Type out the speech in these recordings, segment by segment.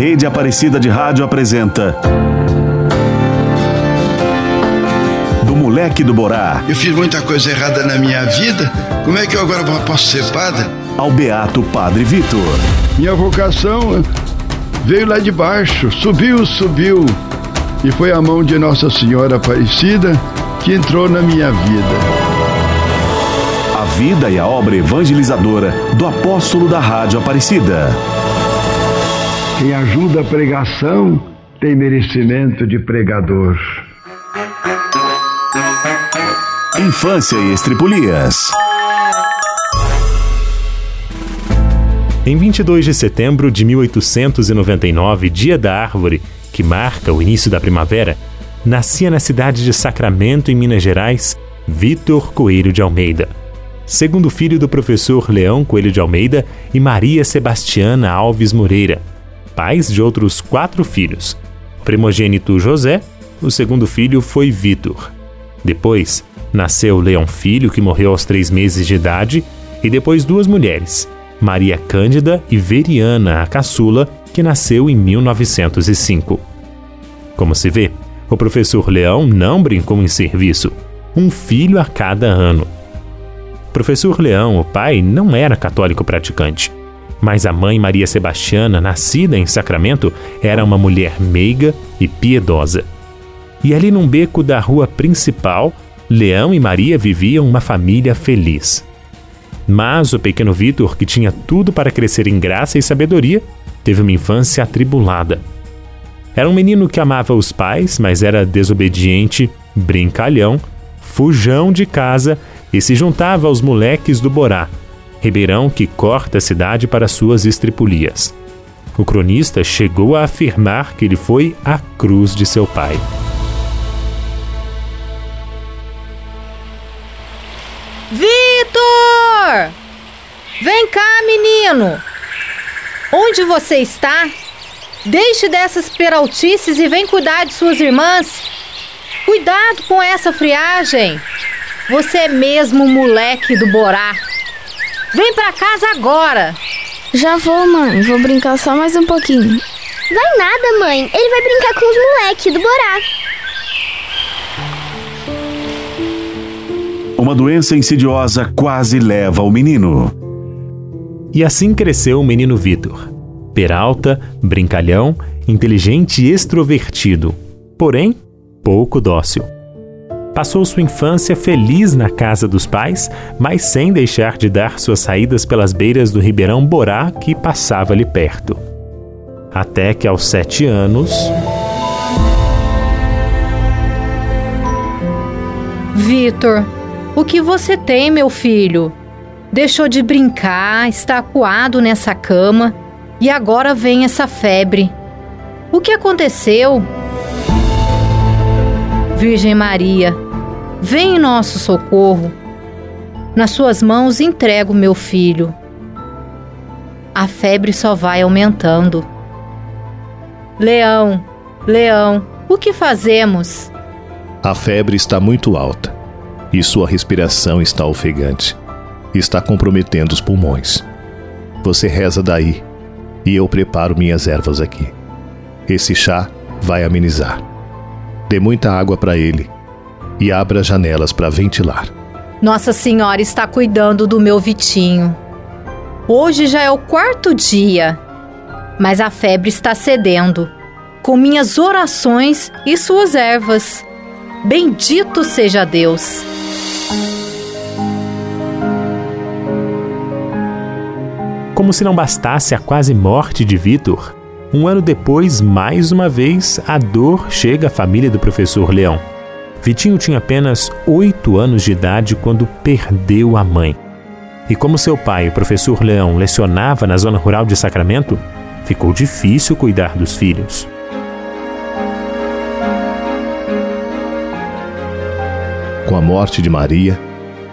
Rede Aparecida de Rádio apresenta. Do Moleque do Borá. Eu fiz muita coisa errada na minha vida. Como é que eu agora posso ser padre? Ao Beato Padre Vitor. Minha vocação veio lá de baixo, subiu, subiu. E foi a mão de Nossa Senhora Aparecida que entrou na minha vida. A vida e a obra evangelizadora do apóstolo da Rádio Aparecida. Quem ajuda a pregação tem merecimento de pregador. Infância e Estripulias. Em 22 de setembro de 1899, dia da árvore, que marca o início da primavera, nascia na cidade de Sacramento, em Minas Gerais, Vitor Coelho de Almeida. Segundo filho do professor Leão Coelho de Almeida e Maria Sebastiana Alves Moreira, pais de outros quatro filhos. Primogênito José, o segundo filho foi Vitor. Depois, nasceu Leão Filho, que morreu aos três meses de idade, e depois duas mulheres, Maria Cândida e Veriana, a caçula, que nasceu em 1905. Como se vê, o professor Leão não brincou em serviço, um filho a cada ano. Professor Leão, o pai, não era católico praticante, mas a mãe Maria Sebastiana, nascida em Sacramento, era uma mulher meiga e piedosa. E ali num beco da rua principal, Leão e Maria viviam uma família feliz. Mas o pequeno Vitor, que tinha tudo para crescer em graça e sabedoria, teve uma infância atribulada. Era um menino que amava os pais, mas era desobediente, brincalhão, fujão de casa e se juntava aos moleques do Borá, ribeirão que corta a cidade para suas estripulias. O cronista chegou a afirmar que ele foi a cruz de seu pai. Vitor! Vem cá, menino! Onde você está? Deixe dessas peraltices e vem cuidar de suas irmãs. Cuidado com essa friagem. Você é mesmo moleque do Borá. Vem pra casa agora. Já vou, mãe. Vou brincar só mais um pouquinho. Vai nada, mãe. Ele vai brincar com os moleques do Borá. Uma doença insidiosa quase leva o menino. E assim cresceu o menino Vitor. Peralta, brincalhão, inteligente e extrovertido, porém pouco dócil. Passou sua infância feliz na casa dos pais, mas sem deixar de dar suas saídas pelas beiras do Ribeirão Borá que passava ali perto. Até que aos sete anos. Vitor, o que você tem, meu filho? Deixou de brincar, está acuado nessa cama e agora vem essa febre. O que aconteceu? Virgem Maria, vem em nosso socorro. Nas suas mãos entrego meu filho. A febre só vai aumentando. Leão, leão, o que fazemos? A febre está muito alta e sua respiração está ofegante. Está comprometendo os pulmões. Você reza daí e eu preparo minhas ervas aqui. Esse chá vai amenizar. Dê muita água para ele e abra as janelas para ventilar. Nossa Senhora está cuidando do meu Vitinho. Hoje já é o quarto dia, mas a febre está cedendo. Com minhas orações e suas ervas. Bendito seja Deus. Como se não bastasse a quase morte de Vitor, um ano depois, mais uma vez, a dor chega à família do professor Leão. Vitinho tinha apenas oito anos de idade quando perdeu a mãe. E como seu pai, o professor Leão, lecionava na zona rural de Sacramento, ficou difícil cuidar dos filhos. Com a morte de Maria,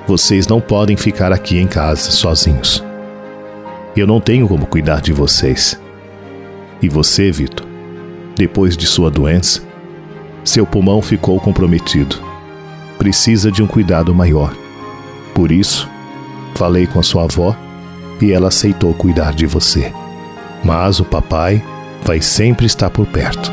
vocês não podem ficar aqui em casa sozinhos. Eu não tenho como cuidar de vocês. E você, Vitor, depois de sua doença, seu pulmão ficou comprometido. Precisa de um cuidado maior. Por isso, falei com a sua avó e ela aceitou cuidar de você. Mas o papai vai sempre estar por perto.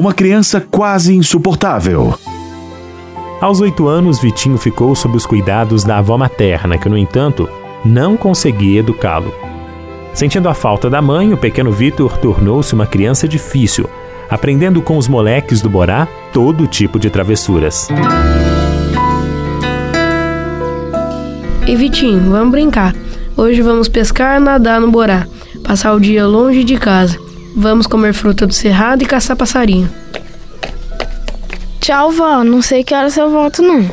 Uma criança quase insuportável. Aos oito anos, Vitinho ficou sob os cuidados da avó materna, que, no entanto, não conseguia educá-lo. Sentindo a falta da mãe, o pequeno Vitor tornou-se uma criança difícil, aprendendo com os moleques do Borá todo tipo de travessuras. E Vitinho, vamos brincar. Hoje vamos pescar, nadar no Borá, passar o dia longe de casa. Vamos comer fruta do cerrado e caçar passarinho. Tchau, vó. Não sei que horas eu volto, não.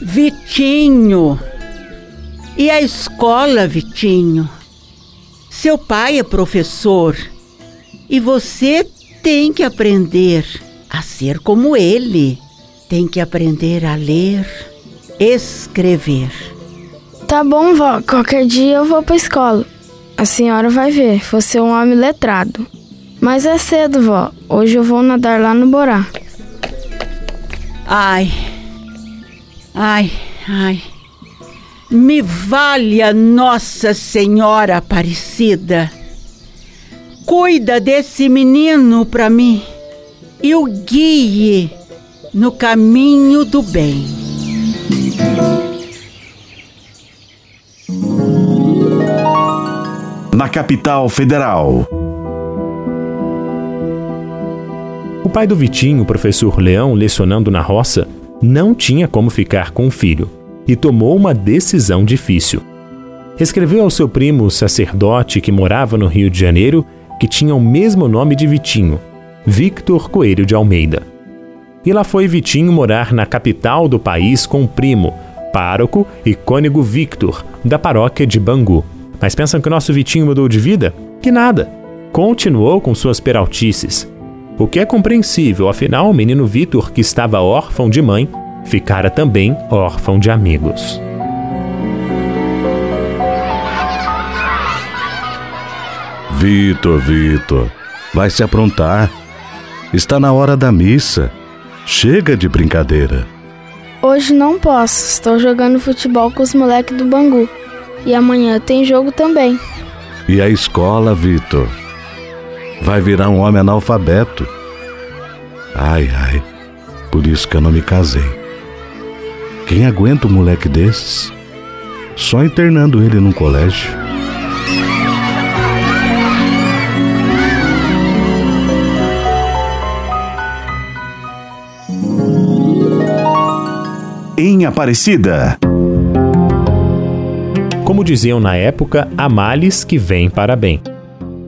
Vitinho. E a escola, Vitinho? Seu pai é professor e você tem que aprender a ser como ele. Tem que aprender a ler, escrever. Tá bom, vó. Qualquer dia eu vou pra escola. A senhora vai ver, você é um homem letrado. Mas é cedo, vó. Hoje eu vou nadar lá no Borá. Ai. Ai, ai. Me valha Nossa Senhora Aparecida. Cuida desse menino para mim e o guie no caminho do bem. Na capital federal. O pai do Vitinho, professor Leão, lecionando na roça, não tinha como ficar com o filho e tomou uma decisão difícil. Escreveu ao seu primo sacerdote que morava no Rio de Janeiro, que tinha o mesmo nome de Vitinho, Victor Coelho de Almeida. E lá foi Vitinho morar na capital do país com o primo, pároco e cônego Victor, da paróquia de Bangu. Mas pensam que o nosso Vitinho mudou de vida? Que nada. Continuou com suas peraltices. O que é compreensível, afinal, o menino Vitor, que estava órfão de mãe, ficara também órfão de amigos. Vitor, Vitor, vai se aprontar. Está na hora da missa. Chega de brincadeira. Hoje não posso, estou jogando futebol com os moleques do Bangu. E amanhã tem jogo também. E a escola, Vitor? Vai virar um homem analfabeto. Ai, ai, por isso que eu não me casei. Quem aguenta um moleque desses? Só internando ele num colégio. Em Aparecida. Como diziam na época, há males que vêm para bem.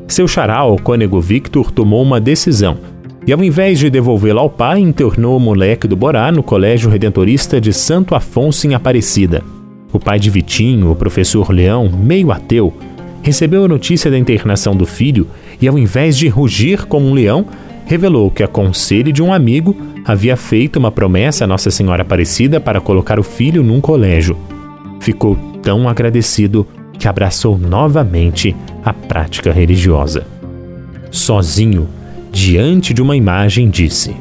Seu xará, o cônego Victor, tomou uma decisão e, ao invés de devolvê-lo ao pai, internou o moleque do Borá no Colégio Redentorista de Santo Afonso em Aparecida. O pai de Vitinho, o professor Leão, meio ateu, recebeu a notícia da internação do filho e, ao invés de rugir como um leão, revelou que, a conselho de um amigo, havia feito uma promessa a Nossa Senhora Aparecida para colocar o filho num colégio. Ficou tão agradecido que abraçou novamente a prática religiosa. Sozinho, diante de uma imagem, disse: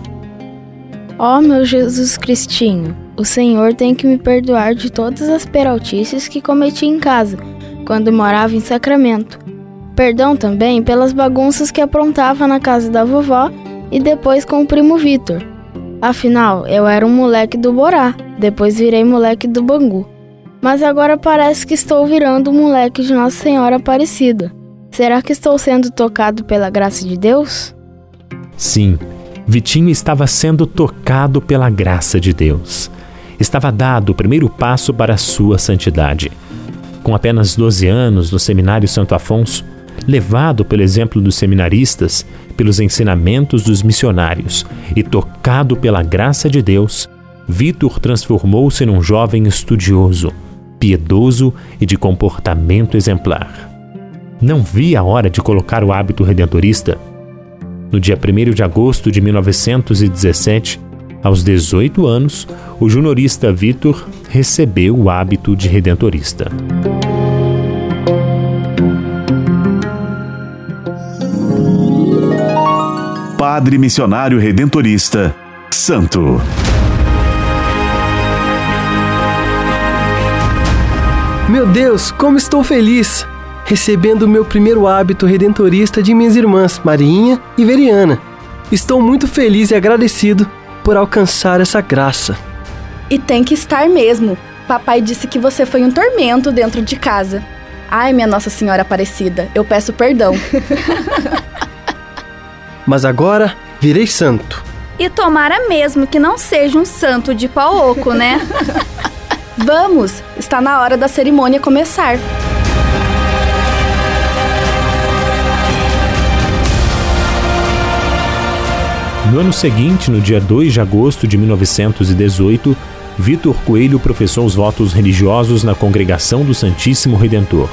Ó oh, meu Jesus Cristinho, o Senhor tem que me perdoar de todas as peraltices que cometi em casa, quando morava em Sacramento. Perdão também pelas bagunças que aprontava na casa da vovó e depois com o primo Vitor. Afinal, eu era um moleque do Borá, depois virei moleque do Bangu. Mas agora parece que estou virando um moleque de Nossa Senhora Aparecida. Será que estou sendo tocado pela graça de Deus? Sim, Vitinho estava sendo tocado pela graça de Deus. Estava dado o primeiro passo para a sua santidade. Com apenas 12 anos no Seminário Santo Afonso, levado pelo exemplo dos seminaristas, pelos ensinamentos dos missionários e tocado pela graça de Deus, Vitor transformou-se num jovem estudioso, piedoso e de comportamento exemplar. Não via a hora de colocar o hábito redentorista. No dia 1 de agosto de 1917, aos 18 anos, o juniorista Vitor recebeu o hábito de redentorista. Padre Missionário Redentorista, Santo. Meu Deus, como estou feliz! Recebendo o meu primeiro hábito redentorista de minhas irmãs, Marinha e Veriana. Estou muito feliz e agradecido por alcançar essa graça. E tem que estar mesmo. Papai disse que você foi um tormento dentro de casa. Ai, minha Nossa Senhora Aparecida, eu peço perdão. Mas agora virei santo. E tomara mesmo que não seja um santo de pau oco, né? Vamos, está na hora da cerimônia começar. No ano seguinte, no dia 2 de agosto de 1918, Vitor Coelho professou os votos religiosos na Congregação do Santíssimo Redentor.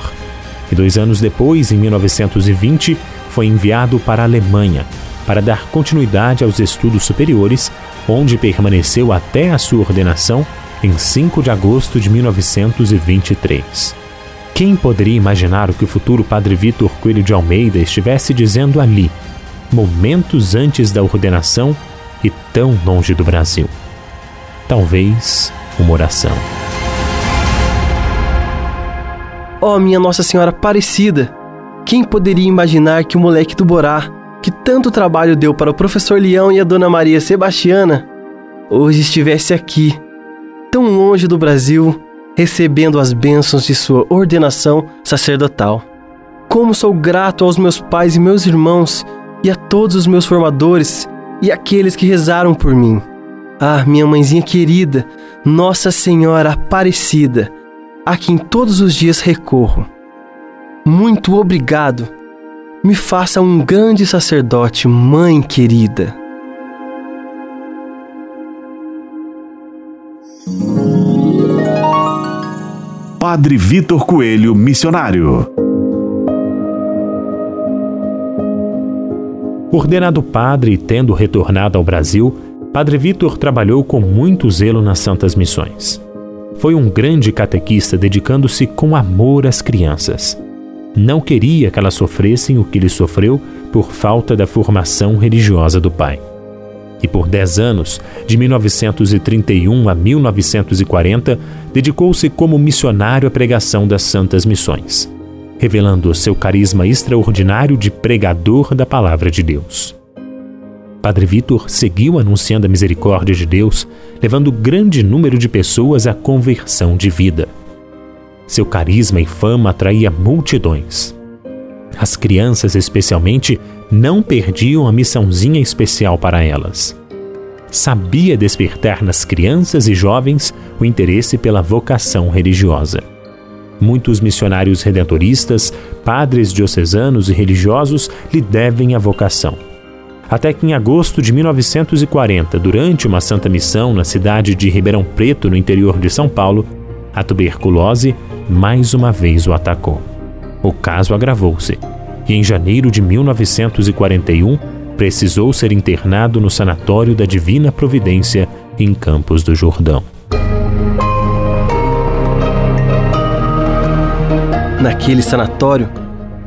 E dois anos depois, em 1920, foi enviado para a Alemanha para dar continuidade aos estudos superiores, onde permaneceu até a sua ordenação em 5 de agosto de 1923. Quem poderia imaginar o que o futuro Padre Vitor Coelho de Almeida estivesse dizendo ali, momentos antes da ordenação e tão longe do Brasil. Talvez uma oração. Oh, minha Nossa Senhora Aparecida! Quem poderia imaginar que o moleque do Borá, que tanto trabalho deu para o professor Leão e a Dona Maria Sebastiana, hoje estivesse aqui, tão longe do Brasil, recebendo as bênçãos de sua ordenação sacerdotal. Como sou grato aos meus pais e meus irmãos e a todos os meus formadores e aqueles que rezaram por mim. Ah, minha mãezinha querida, Nossa Senhora Aparecida, a quem todos os dias recorro. Muito obrigado. Me faça um grande sacerdote, mãe querida. Padre Vitor Coelho, missionário. Ordenado padre e tendo retornado ao Brasil, Padre Vitor trabalhou com muito zelo nas Santas Missões. Foi um grande catequista dedicando-se com amor às crianças. Não queria que elas sofressem o que ele sofreu por falta da formação religiosa do pai. E por dez anos, de 1931 a 1940, dedicou-se como missionário à pregação das Santas Missões revelando seu carisma extraordinário de pregador da palavra de Deus. Padre Vitor seguiu anunciando a misericórdia de Deus, levando grande número de pessoas à conversão de vida. Seu carisma e fama atraía multidões. As crianças, especialmente, não perdiam a missãozinha especial para elas. Sabia despertar nas crianças e jovens o interesse pela vocação religiosa. Muitos missionários redentoristas, padres diocesanos e religiosos lhe devem a vocação. Até que em agosto de 1940, durante uma santa missão na cidade de Ribeirão Preto, no interior de São Paulo, a tuberculose mais uma vez o atacou. O caso agravou-se e em janeiro de 1941 precisou ser internado no sanatório da Divina Providência em Campos do Jordão. Naquele sanatório,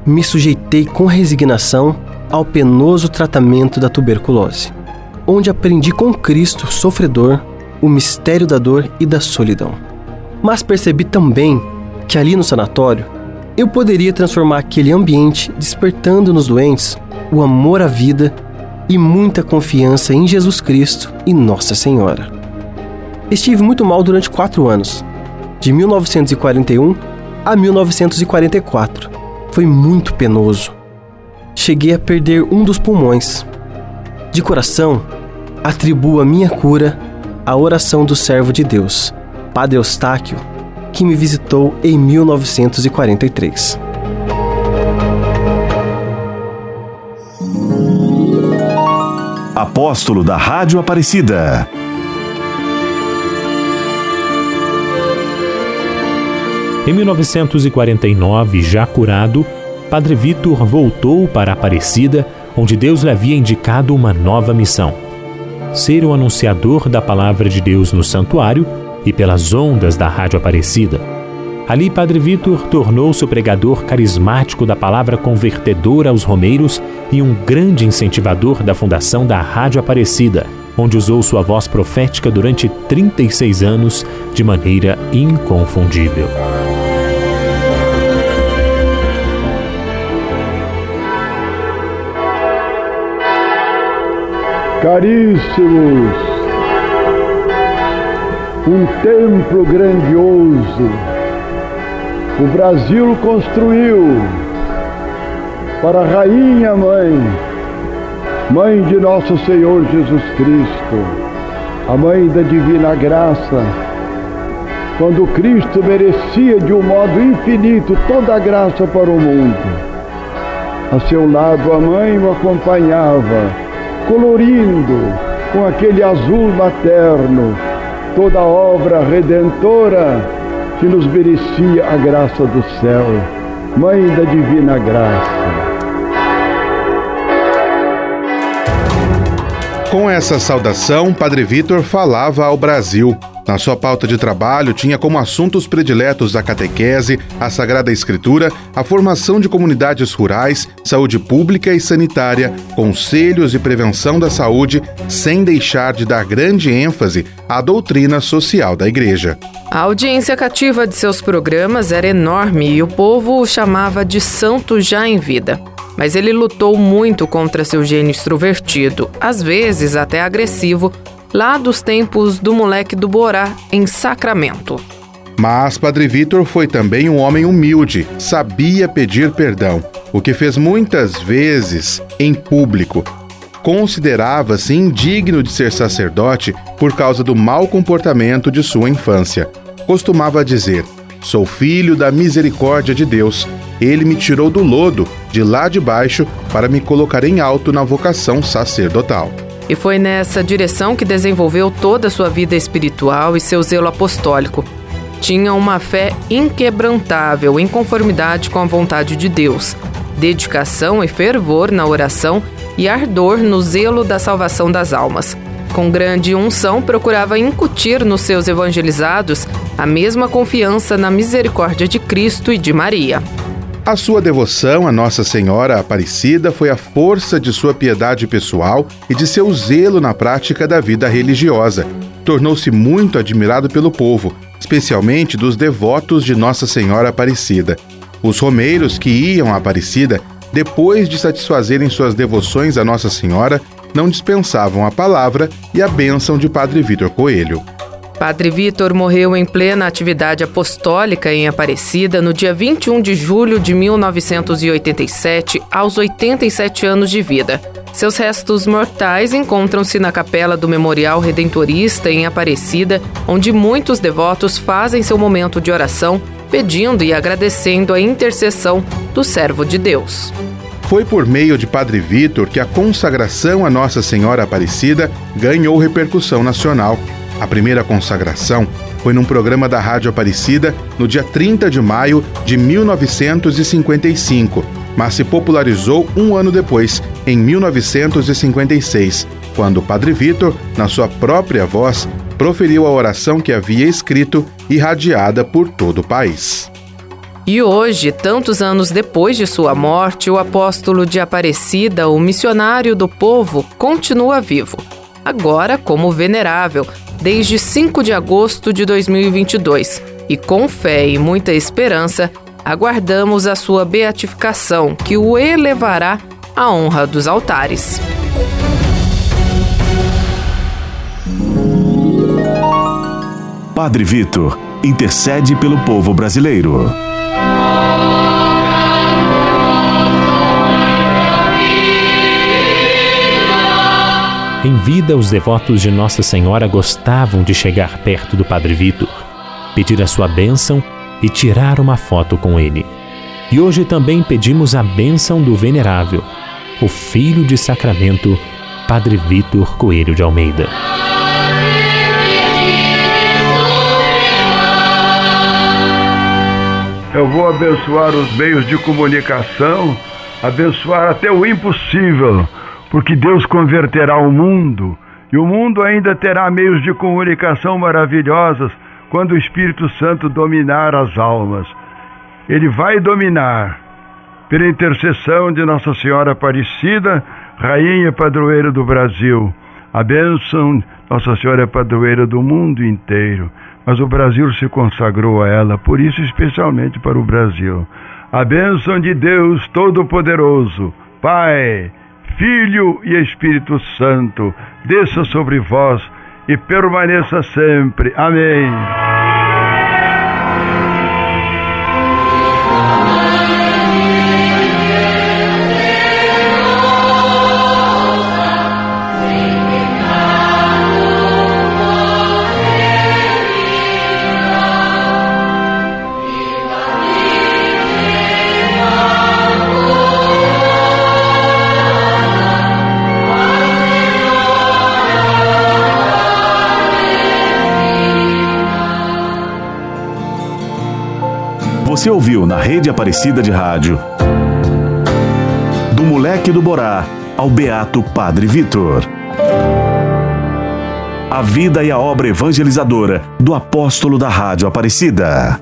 me sujeitei com resignação ao penoso tratamento da tuberculose, onde aprendi com Cristo sofredor o mistério da dor e da solidão. Mas percebi também que ali no sanatório eu poderia transformar aquele ambiente despertando nos doentes o amor à vida e muita confiança em Jesus Cristo e Nossa Senhora. Estive muito mal durante quatro anos, de 1941 a 1944. Foi muito penoso. Cheguei a perder um dos pulmões. De coração, atribuo a minha cura à oração do servo de Deus, Padre Eustáquio, que me visitou em 1943. Apóstolo da Rádio Aparecida. Em 1949, já curado, Padre Vitor voltou para Aparecida, onde Deus lhe havia indicado uma nova missão: ser o anunciador da palavra de Deus no santuário e pelas ondas da Rádio Aparecida. Ali, Padre Vitor tornou-se o pregador carismático da palavra convertedora aos romeiros e um grande incentivador da fundação da Rádio Aparecida, onde usou sua voz profética durante 36 anos de maneira inconfundível. Caríssimos, um templo grandioso o Brasil construiu para a Rainha Mãe, Mãe de Nosso Senhor Jesus Cristo, a Mãe da Divina Graça, quando Cristo merecia de um modo infinito toda a graça para o mundo. A seu lado a mãe o acompanhava, colorindo com aquele azul materno toda a obra redentora que nos merecia a graça do céu, Mãe da Divina Graça. Com essa saudação, Padre Vitor falava ao Brasil. Na sua pauta de trabalho, tinha como assuntos prediletos a catequese, a Sagrada Escritura, a formação de comunidades rurais, saúde pública e sanitária, conselhos e prevenção da saúde, sem deixar de dar grande ênfase à doutrina social da Igreja. A audiência cativa de seus programas era enorme e o povo o chamava de santo já em vida. Mas ele lutou muito contra seu gênio extrovertido, às vezes até agressivo, lá dos tempos do moleque do Borá, em Sacramento. Mas Padre Vitor foi também um homem humilde, sabia pedir perdão, o que fez muitas vezes em público. Considerava-se indigno de ser sacerdote por causa do mau comportamento de sua infância costumava dizer: Sou filho da misericórdia de Deus. Ele me tirou do lodo, de lá de baixo, para me colocar em alto na vocação sacerdotal. E foi nessa direção que desenvolveu toda a sua vida espiritual e seu zelo apostólico. Tinha uma fé inquebrantável em conformidade com a vontade de Deus, dedicação e fervor na oração e ardor no zelo da salvação das almas. Com grande unção, procurava incutir nos seus evangelizados a mesma confiança na misericórdia de Cristo e de Maria. A sua devoção a Nossa Senhora Aparecida foi a força de sua piedade pessoal e de seu zelo na prática da vida religiosa. Tornou-se muito admirado pelo povo, especialmente dos devotos de Nossa Senhora Aparecida. Os romeiros que iam à Aparecida, depois de satisfazerem suas devoções a Nossa Senhora, não dispensavam a palavra e a bênção de Padre Vitor Coelho. Padre Vitor morreu em plena atividade apostólica em Aparecida no dia 21 de julho de 1987, aos 87 anos de vida. Seus restos mortais encontram-se na capela do Memorial Redentorista em Aparecida, onde muitos devotos fazem seu momento de oração, pedindo e agradecendo a intercessão do servo de Deus. Foi por meio de Padre Vitor que a consagração a Nossa Senhora Aparecida ganhou repercussão nacional. A primeira consagração foi num programa da Rádio Aparecida no dia 30 de maio de 1955, mas se popularizou um ano depois, em 1956, quando o Padre Vitor, na sua própria voz, proferiu a oração que havia escrito e radiada por todo o país. E hoje, tantos anos depois de sua morte, o apóstolo de Aparecida, o missionário do povo, continua vivo. Agora como venerável, desde 5 de agosto de 2022 e com fé e muita esperança, aguardamos a sua beatificação, que o elevará à honra dos altares. Padre Vitor intercede pelo povo brasileiro. Em vida, os devotos de Nossa Senhora gostavam de chegar perto do Padre Vitor, pedir a sua bênção e tirar uma foto com ele. E hoje também pedimos a bênção do Venerável, o filho de Sacramento, Padre Vitor Coelho de Almeida. Eu vou abençoar os meios de comunicação, abençoar até o impossível porque Deus converterá o mundo e o mundo ainda terá meios de comunicação maravilhosos quando o Espírito Santo dominar as almas. Ele vai dominar pela intercessão de Nossa Senhora Aparecida, Rainha Padroeira do Brasil. A bênção Nossa Senhora é padroeira do mundo inteiro, mas o Brasil se consagrou a ela, por isso especialmente para o Brasil. A bênção de Deus Todo-Poderoso, Pai, Filho e Espírito Santo, desça sobre vós e permaneça sempre. Amém. Você ouviu na rede Aparecida de Rádio. Do moleque do Borá ao Beato Padre Vitor. A vida e a obra evangelizadora do apóstolo da Rádio Aparecida.